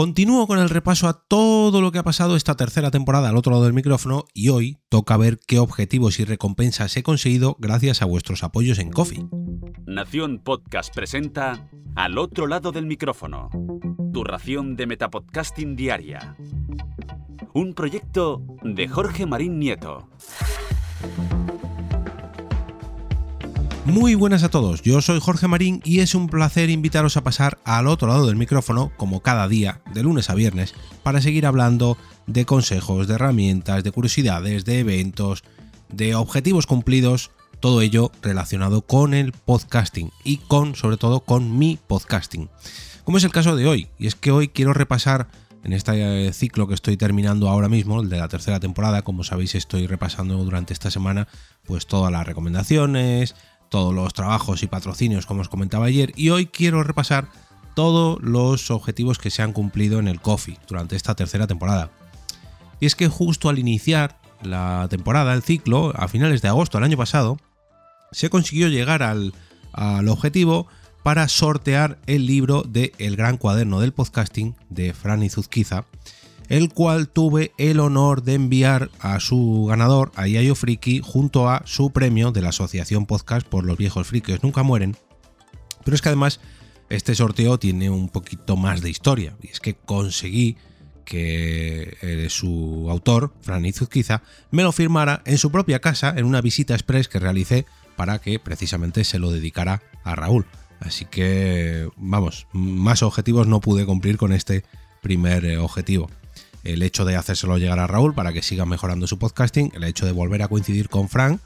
Continúo con el repaso a todo lo que ha pasado esta tercera temporada al otro lado del micrófono y hoy toca ver qué objetivos y recompensas he conseguido gracias a vuestros apoyos en Coffee. Nación Podcast presenta Al otro lado del micrófono, tu ración de Metapodcasting diaria. Un proyecto de Jorge Marín Nieto. Muy buenas a todos, yo soy Jorge Marín y es un placer invitaros a pasar al otro lado del micrófono, como cada día, de lunes a viernes, para seguir hablando de consejos, de herramientas, de curiosidades, de eventos, de objetivos cumplidos, todo ello relacionado con el podcasting y con, sobre todo, con mi podcasting. Como es el caso de hoy, y es que hoy quiero repasar en este ciclo que estoy terminando ahora mismo, el de la tercera temporada, como sabéis estoy repasando durante esta semana pues todas las recomendaciones, todos los trabajos y patrocinios como os comentaba ayer y hoy quiero repasar todos los objetivos que se han cumplido en el Coffee durante esta tercera temporada. Y es que justo al iniciar la temporada, el ciclo, a finales de agosto del año pasado, se consiguió llegar al, al objetivo para sortear el libro de El Gran Cuaderno del Podcasting de Franny Zuzquiza, el cual tuve el honor de enviar a su ganador, a Yayo Friki, junto a su premio de la Asociación Podcast por los viejos frikis nunca mueren. Pero es que además este sorteo tiene un poquito más de historia, y es que conseguí que eh, su autor, Fran Izuzquiza, me lo firmara en su propia casa en una visita express que realicé para que precisamente se lo dedicara a Raúl. Así que, vamos, más objetivos no pude cumplir con este primer eh, objetivo el hecho de hacérselo llegar a Raúl para que siga mejorando su podcasting, el hecho de volver a coincidir con Frank,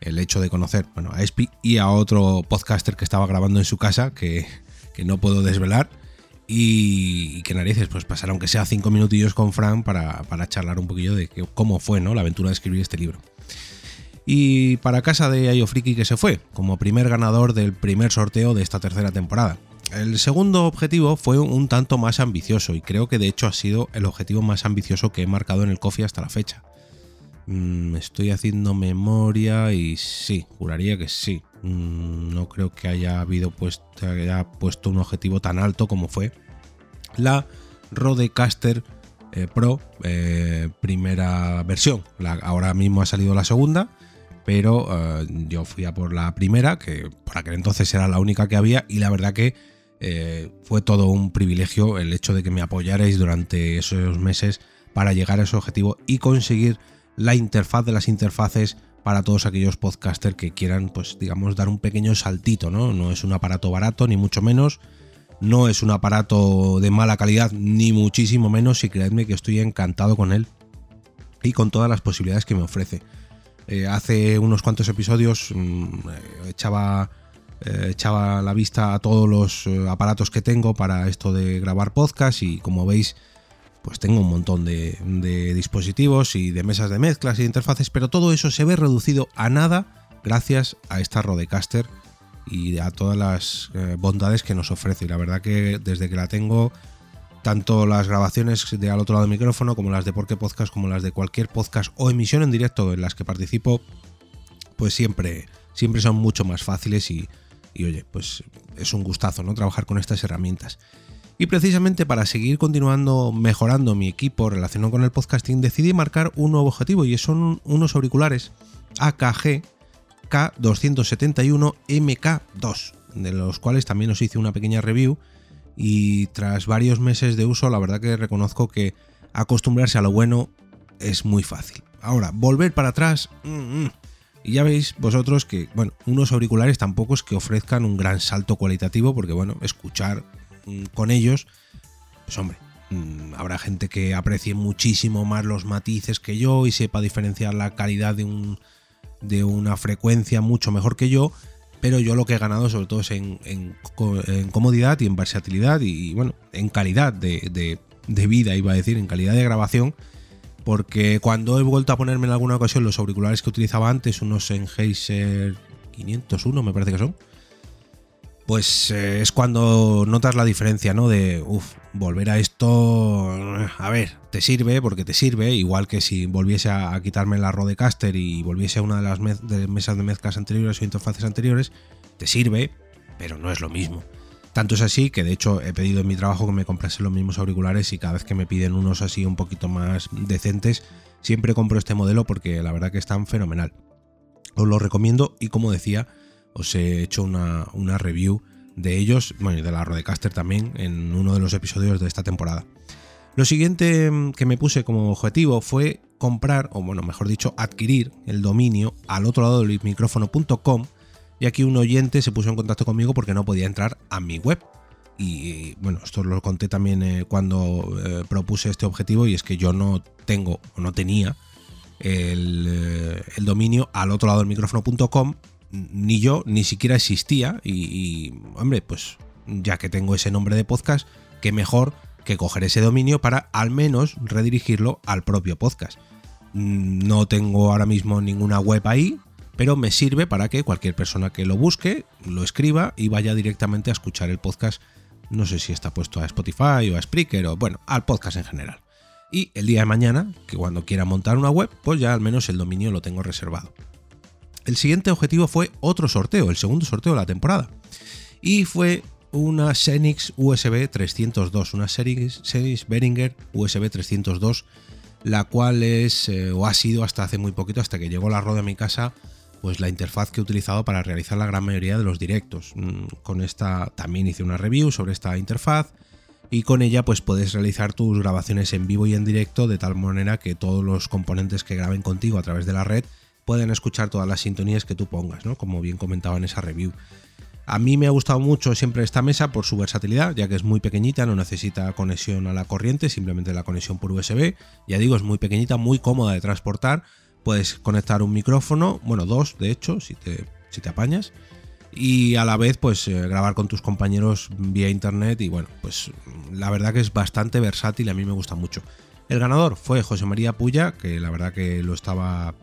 el hecho de conocer bueno, a Espi y a otro podcaster que estaba grabando en su casa, que, no puedo desvelar, y, que narices, pues pasar aunque sea cinco minutillos con Frank para, charlar un poquillo de cómo fue ¿no? la aventura de escribir este libro. Y para casa de Ayofriki que se fue, como primer ganador del primer sorteo de esta tercera temporada. El segundo objetivo fue un tanto más ambicioso y creo que de hecho ha sido el objetivo más ambicioso que he marcado en el coffee hasta la fecha. Mm, estoy haciendo memoria y sí, juraría que sí. Mm, no creo que haya habido puesto, haya puesto un objetivo tan alto como fue la Rodecaster eh, Pro eh, primera versión. ahora mismo ha salido la segunda, pero eh, yo fui a por la primera, que por aquel entonces era la única que había y la verdad que eh, fue todo un privilegio el hecho de que me apoyarais durante esos meses para llegar a ese objetivo y conseguir la interfaz de las interfaces para todos aquellos podcasters que quieran, pues digamos, dar un pequeño saltito, ¿no? No es un aparato barato, ni mucho menos. No es un aparato de mala calidad, ni muchísimo menos, y creedme que estoy encantado con él y con todas las posibilidades que me ofrece. Eh, hace unos cuantos episodios mm, eh, echaba echaba la vista a todos los eh, aparatos que tengo para esto de grabar podcast y como veis pues tengo un montón de, dispositivos y de mesas de mezclas y de interfaces, pero todo eso se ve reducido a nada gracias a esta Rodecaster y a todas las eh, bondades que nos ofrece. Y la verdad que desde que la tengo, tanto las grabaciones de al otro lado del micrófono, como las de Porque Podcast, como las de cualquier podcast o emisión en directo en las que participo, pues siempre, siempre son mucho más fáciles y, y oye, pues es un gustazo, ¿no? Trabajar con estas herramientas. Y precisamente para seguir continuando mejorando mi equipo relacionado con el podcasting, decidí marcar un nuevo objetivo y son unos auriculares AKG K271 MK2, de los cuales también os hice una pequeña review y tras varios meses de uso, la verdad que reconozco que acostumbrarse a lo bueno es muy fácil. Ahora, volver para atrás, mm, mm, y ya veis vosotros que, bueno, unos auriculares tampoco es que ofrezcan un gran salto cualitativo, porque, bueno, escuchar mm, con ellos, pues hombre, mm, habrá gente que aprecie muchísimo más los matices que yo y sepa diferenciar la calidad de, un, de una frecuencia mucho mejor que yo, pero yo lo que he ganado sobre todo es en, comodidad y en versatilidad y, bueno, en calidad de, de vida, iba a decir, en calidad de grabación porque cuando he vuelto a ponerme en alguna ocasión los auriculares que utilizaba antes, unos Sennheiser 501 me parece que son, pues eh, es cuando notas la diferencia, ¿no? De, uff, volver a esto, a ver, te sirve porque te sirve, igual que si volviese a, quitarme la Rodecaster y volviese a una de las mesas de mezclas anteriores o interfaces anteriores, te sirve, pero no es lo mismo. Tanto es así que de hecho he pedido en mi trabajo que me comprase los mismos auriculares y cada vez que me piden unos así un poquito más decentes, siempre compro este modelo porque la verdad que están fenomenal. Os lo recomiendo y como decía, os he hecho una, review de ellos, bueno, y de la Rodecaster también, en uno de los episodios de esta temporada. Lo siguiente mm, que me puse como objetivo fue comprar, o bueno, mejor dicho, adquirir el dominio al otro lado del micrófono.com y aquí un oyente se puso en contacto conmigo porque no podía entrar a mi web. Y bueno, esto lo conté también eh, cuando eh, propuse este objetivo y es que yo no tengo o no tenía el, eh, dominio al otro lado del micrófono.com, ni yo ni siquiera existía y, y, hombre, pues ya que tengo ese nombre de podcast, qué mejor que coger ese dominio para al menos redirigirlo al propio podcast. No tengo ahora mismo ninguna web ahí, pero me sirve para que cualquier persona que lo busque, lo escriba y vaya directamente a escuchar el podcast. No sé si está puesto a Spotify o a Spreaker o bueno, al podcast en general. Y el día de mañana, que cuando quiera montar una web, pues ya al menos el dominio lo tengo reservado. El siguiente objetivo fue otro sorteo, el segundo sorteo de la temporada. Y fue una Xenix USB 302, una Xenix Behringer USB 302, la cual es eh, o ha sido hasta hace muy poquito, hasta que llegó la Rode a mi casa, pues la interfaz que he utilizado para realizar la gran mayoría de los directos. Mm, con esta también hice una review sobre esta interfaz y con ella pues puedes realizar tus grabaciones en vivo y en directo de tal manera que todos los componentes que graben contigo a través de la red pueden escuchar todas las sintonías que tú pongas, ¿no? Como bien comentaba en esa review. A mí me ha gustado mucho siempre esta mesa por su versatilidad, ya que es muy pequeñita, no necesita conexión a la corriente, simplemente la conexión por USB. Ya digo, es muy pequeñita, muy cómoda de transportar. Puedes conectar un micrófono, bueno, dos de hecho, si te, si te apañas. Y a la vez, pues eh, grabar con tus compañeros vía internet. Y bueno, pues la verdad que es bastante versátil a mí me gusta mucho. El ganador fue José María Puya, que la verdad que lo estaba,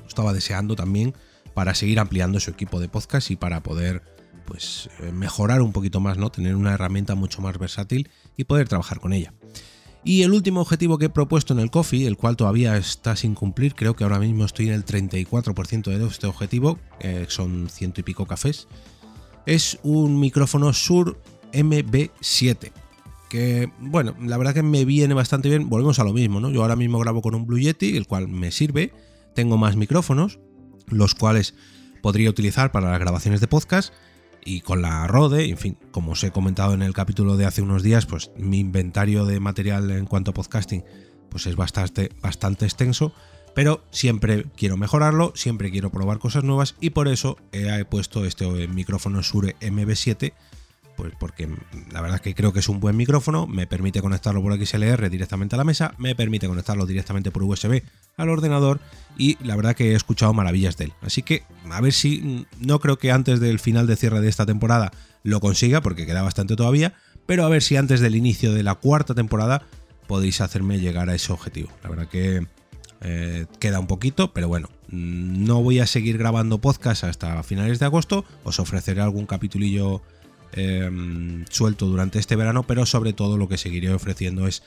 lo estaba deseando también para seguir ampliando su equipo de podcast y para poder pues eh, mejorar un poquito más, ¿no? Tener una herramienta mucho más versátil y poder trabajar con ella. Y el último objetivo que he propuesto en el Coffee, el cual todavía está sin cumplir, creo que ahora mismo estoy en el 34% de este objetivo, eh, son ciento y pico cafés, es un micrófono Sur MB7. Que, bueno, la verdad que me viene bastante bien. Volvemos a lo mismo, ¿no? Yo ahora mismo grabo con un Blue Yeti, el cual me sirve. Tengo más micrófonos, los cuales podría utilizar para las grabaciones de podcast y con la Rode, en fin, como os he comentado en el capítulo de hace unos días, pues mi inventario de material en cuanto a podcasting pues es bastante, bastante extenso, pero siempre quiero mejorarlo, siempre quiero probar cosas nuevas y por eso he puesto este micrófono Shure MB7 pues porque la verdad es que creo que es un buen micrófono, me permite conectarlo por XLR directamente a la mesa, me permite conectarlo directamente por USB al ordenador y la verdad que he escuchado maravillas de él. Así que a ver si mm, no creo que antes del final de cierre de esta temporada lo consiga porque queda bastante todavía, pero a ver si antes del inicio de la cuarta temporada podéis hacerme llegar a ese objetivo. La verdad que eh, queda un poquito, pero bueno, mm, no voy a seguir grabando podcast hasta finales de agosto, os ofreceré algún capitulillo Em, suelto durante este verano, pero sobre todo lo que seguiré ofreciendo es,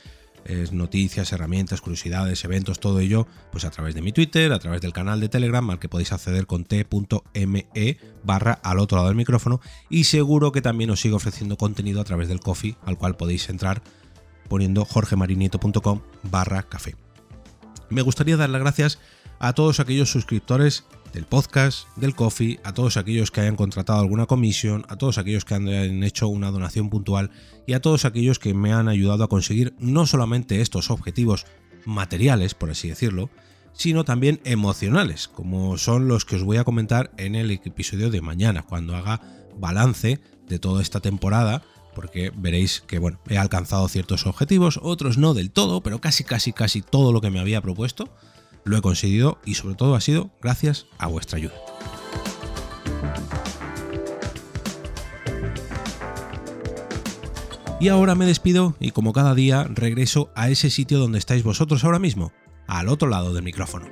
noticias, herramientas, curiosidades, eventos, todo ello, pues a través de mi Twitter, a través del canal de Telegram, al que podéis acceder con t.me barra al otro lado del micrófono, y seguro que también os sigo ofreciendo contenido a través del coffee, al cual podéis entrar poniendo jorgemarinieto.com barra café. Me gustaría dar las gracias a todos aquellos suscriptores del podcast, del coffee, a todos aquellos que hayan contratado alguna comisión, a todos aquellos que han hecho una donación puntual y a todos aquellos que me han ayudado a conseguir no solamente estos objetivos materiales, por así decirlo, sino también emocionales, como son los que os voy a comentar en el episodio de mañana, cuando haga balance de toda esta temporada, porque veréis que bueno, he alcanzado ciertos objetivos, otros no del todo, pero casi casi casi todo lo que me había propuesto lo he conseguido y sobre todo ha sido gracias a vuestra ayuda. Y ahora me despido y como cada día regreso a ese sitio donde estáis vosotros ahora mismo, al otro lado del micrófono.